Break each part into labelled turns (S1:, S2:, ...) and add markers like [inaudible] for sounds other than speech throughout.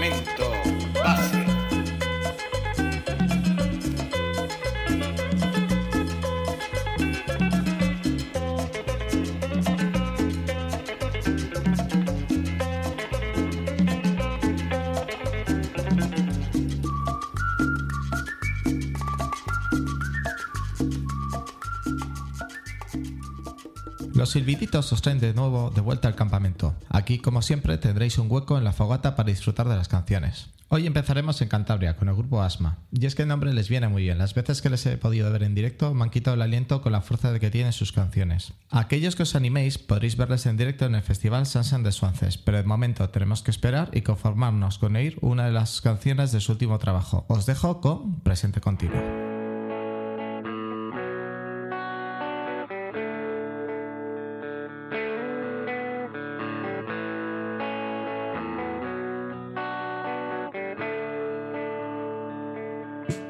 S1: Campamento
S2: Los silbiditos os traen de nuevo de vuelta al campamento. Aquí, como siempre, tendréis un hueco en la fogata para disfrutar de las canciones. Hoy empezaremos en Cantabria con el grupo Asma. Y es que el nombre les viene muy bien. Las veces que les he podido ver en directo me han quitado el aliento con la fuerza de que tienen sus canciones. Aquellos que os animéis podréis verles en directo en el Festival Sansan de Suances, pero de momento tenemos que esperar y conformarnos con oír una de las canciones de su último trabajo. Os dejo con Presente Continuo.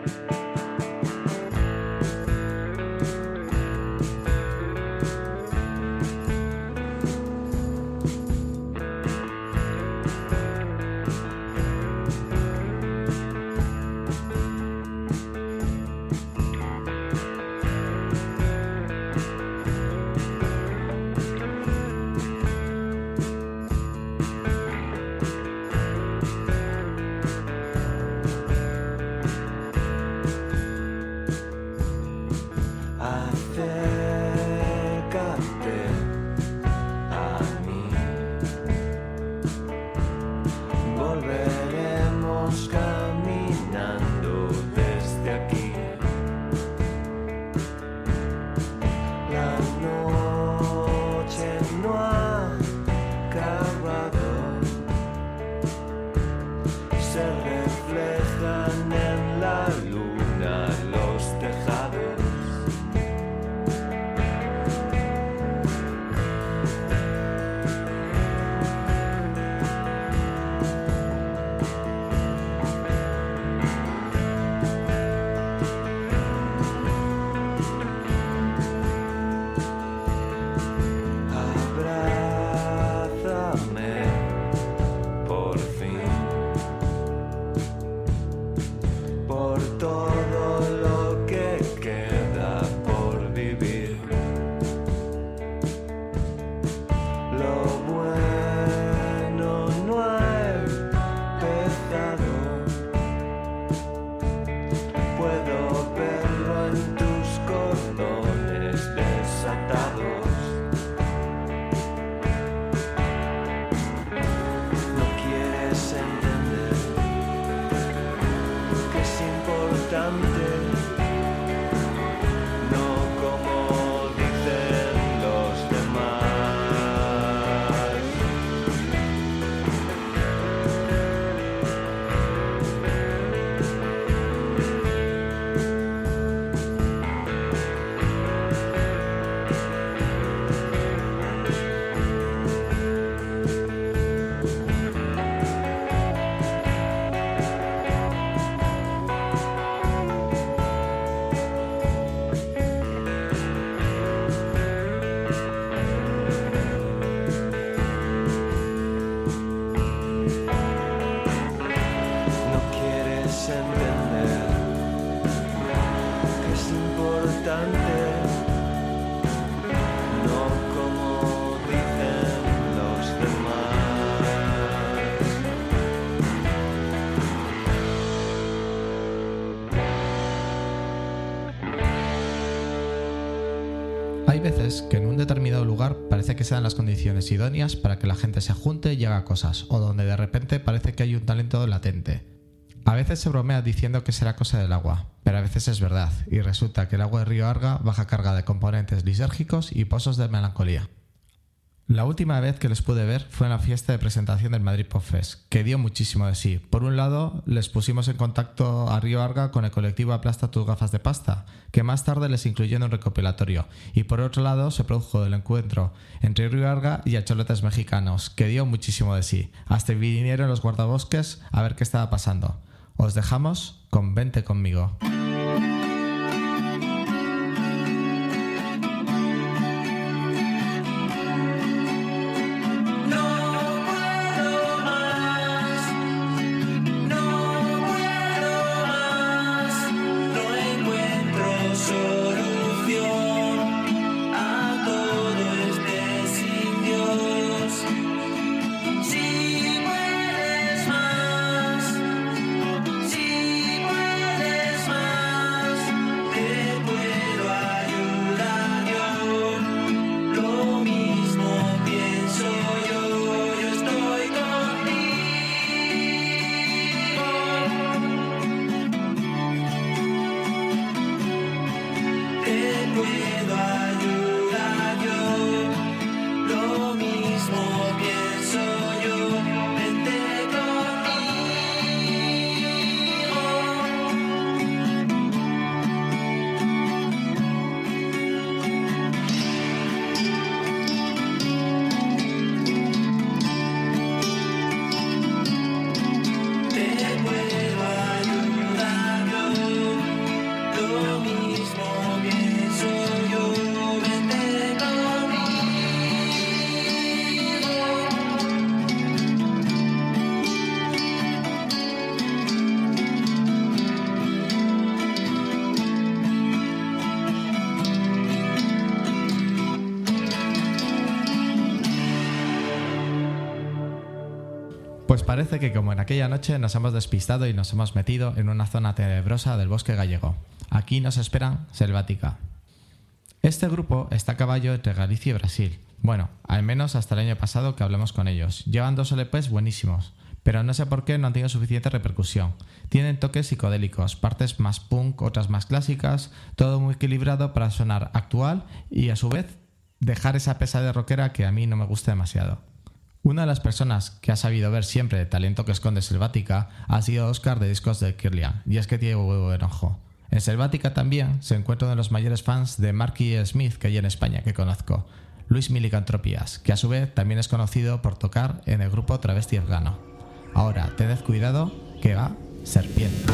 S2: Bye. Hay veces que en un determinado lugar parece que se dan las condiciones idóneas para que la gente se junte y haga cosas, o donde de repente parece que hay un talento latente. A veces se bromea diciendo que será cosa del agua, pero a veces es verdad, y resulta que el agua de Río Arga baja carga de componentes lisérgicos y pozos de melancolía. La última vez que les pude ver fue en la fiesta de presentación del Madrid Pop Fest, que dio muchísimo de sí. Por un lado, les pusimos en contacto a Río Arga con el colectivo Aplasta tus gafas de pasta, que más tarde les incluyó en un recopilatorio. Y por otro lado, se produjo el encuentro entre Río Arga y Acholotes Mexicanos, que dio muchísimo de sí. Hasta vinieron los guardabosques a ver qué estaba pasando. Os dejamos con Vente conmigo. Parece que como en aquella noche nos hemos despistado y nos hemos metido en una zona tenebrosa del bosque gallego. Aquí nos esperan Selvática. Este grupo está a caballo entre Galicia y Brasil. Bueno, al menos hasta el año pasado que hablamos con ellos. Llevan dos LPs buenísimos, pero no sé por qué no han tenido suficiente repercusión. Tienen toques psicodélicos, partes más punk, otras más clásicas, todo muy equilibrado para sonar actual y a su vez dejar esa pesa de rockera que a mí no me gusta demasiado. Una de las personas que ha sabido ver siempre el talento que esconde Selvática ha sido Oscar de Discos de Kirlian, y es que tiene huevo enojo. En Selvática también se encuentra uno de los mayores fans de Marky Smith que hay en España que conozco, Luis Milicantropías, que a su vez también es conocido por tocar en el grupo Travesti Afgano. Ahora, tened cuidado que va Serpiente.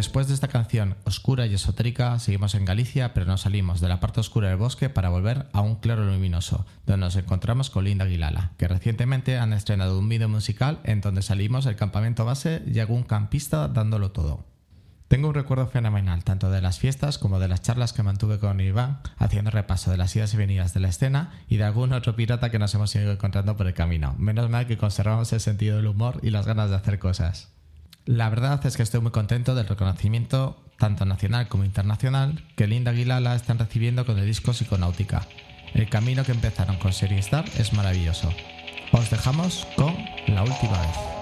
S2: Después de esta canción oscura y esotérica, seguimos en Galicia, pero no salimos de la parte oscura del bosque para volver a un claro luminoso, donde nos encontramos con Linda Aguilala, que recientemente han estrenado un vídeo musical en donde salimos del campamento base y algún campista dándolo todo. Tengo un recuerdo fenomenal tanto de las fiestas como de las charlas que mantuve con Iván, haciendo repaso de las idas y venidas de la escena y de algún otro pirata que nos hemos ido encontrando por el camino. Menos mal que conservamos el sentido del humor y las ganas de hacer cosas. La verdad es que estoy muy contento del reconocimiento, tanto nacional como internacional, que Linda Aguilala están recibiendo con el disco Psiconáutica. El camino que empezaron con Serie Star es maravilloso. Os dejamos con La Última Vez.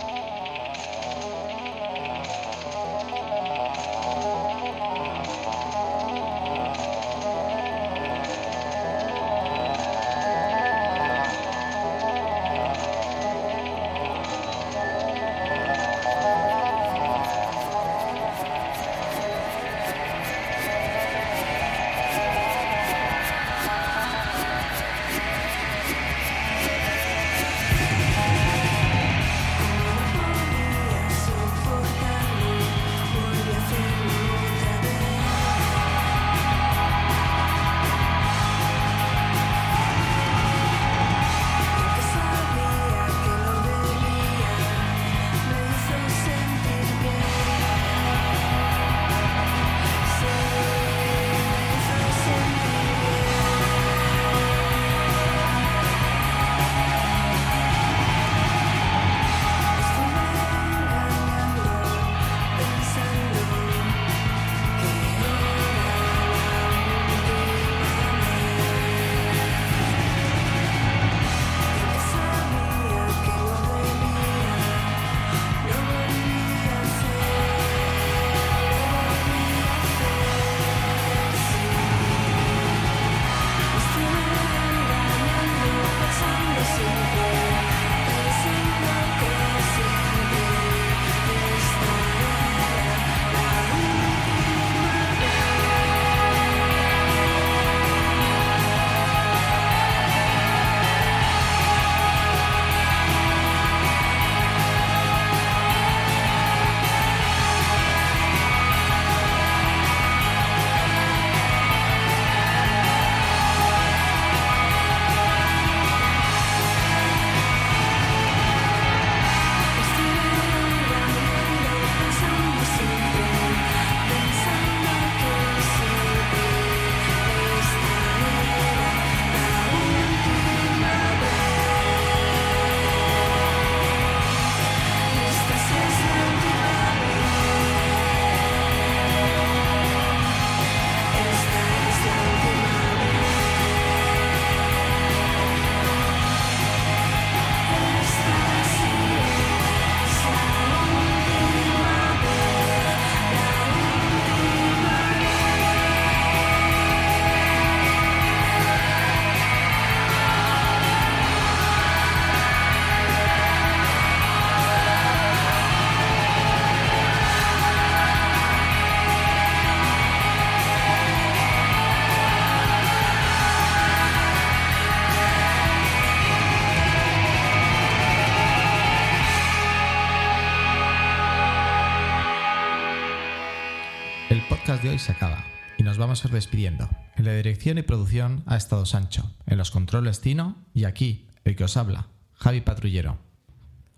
S2: De hoy se acaba y nos vamos a ir despidiendo. En la dirección y producción ha estado Sancho, en los controles Tino y aquí, el que os habla, Javi Patrullero.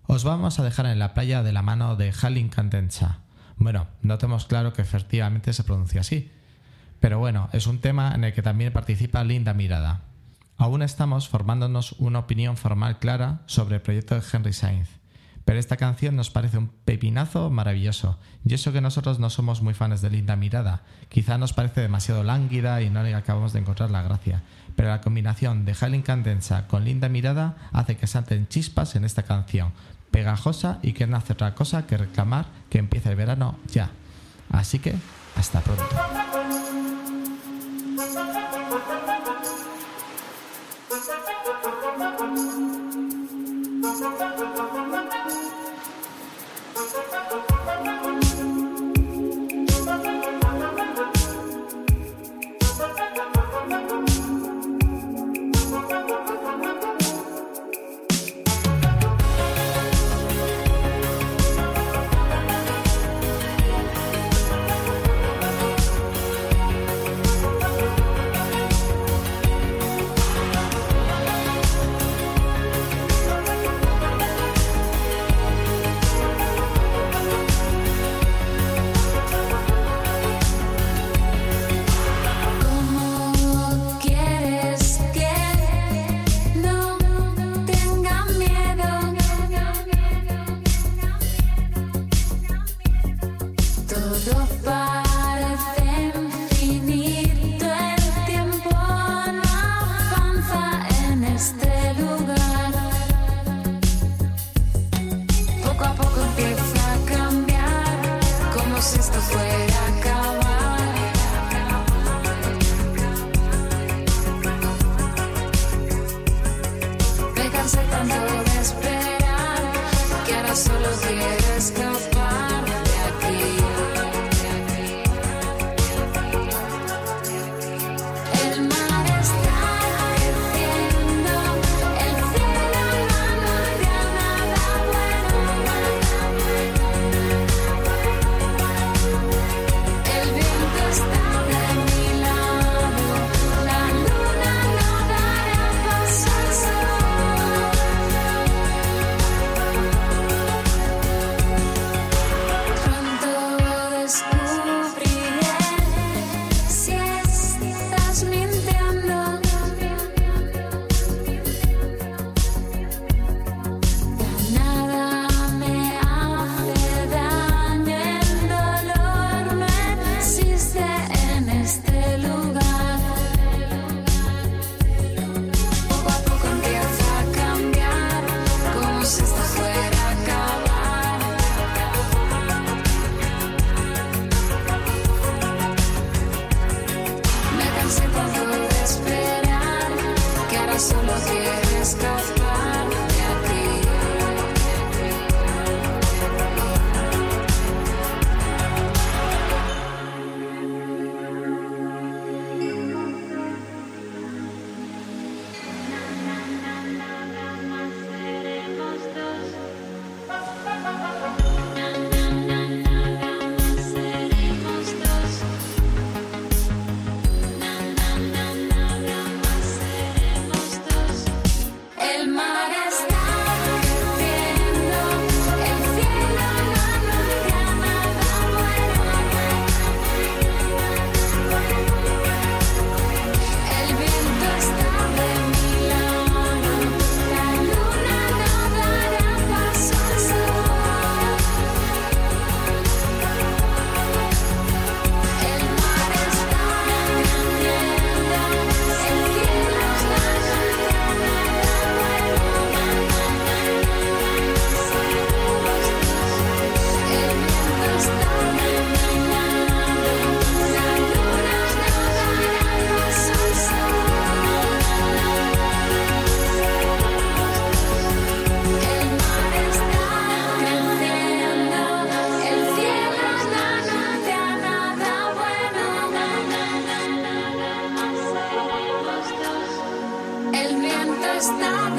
S2: Os vamos a dejar en la playa de la mano de Halin Cantensa. Bueno, no tenemos claro que efectivamente se pronuncia así, pero bueno, es un tema en el que también participa Linda Mirada. Aún estamos formándonos una opinión formal clara sobre el proyecto de Henry Sainz pero esta canción nos parece un pepinazo maravilloso. Y eso que nosotros no somos muy fans de Linda Mirada. Quizá nos parece demasiado lánguida y no le acabamos de encontrar la gracia. Pero la combinación de Helen Candensa con Linda Mirada hace que salten chispas en esta canción. Pegajosa y que no hace otra cosa que reclamar que empiece el verano ya. Así que, hasta pronto. [laughs]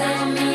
S2: na na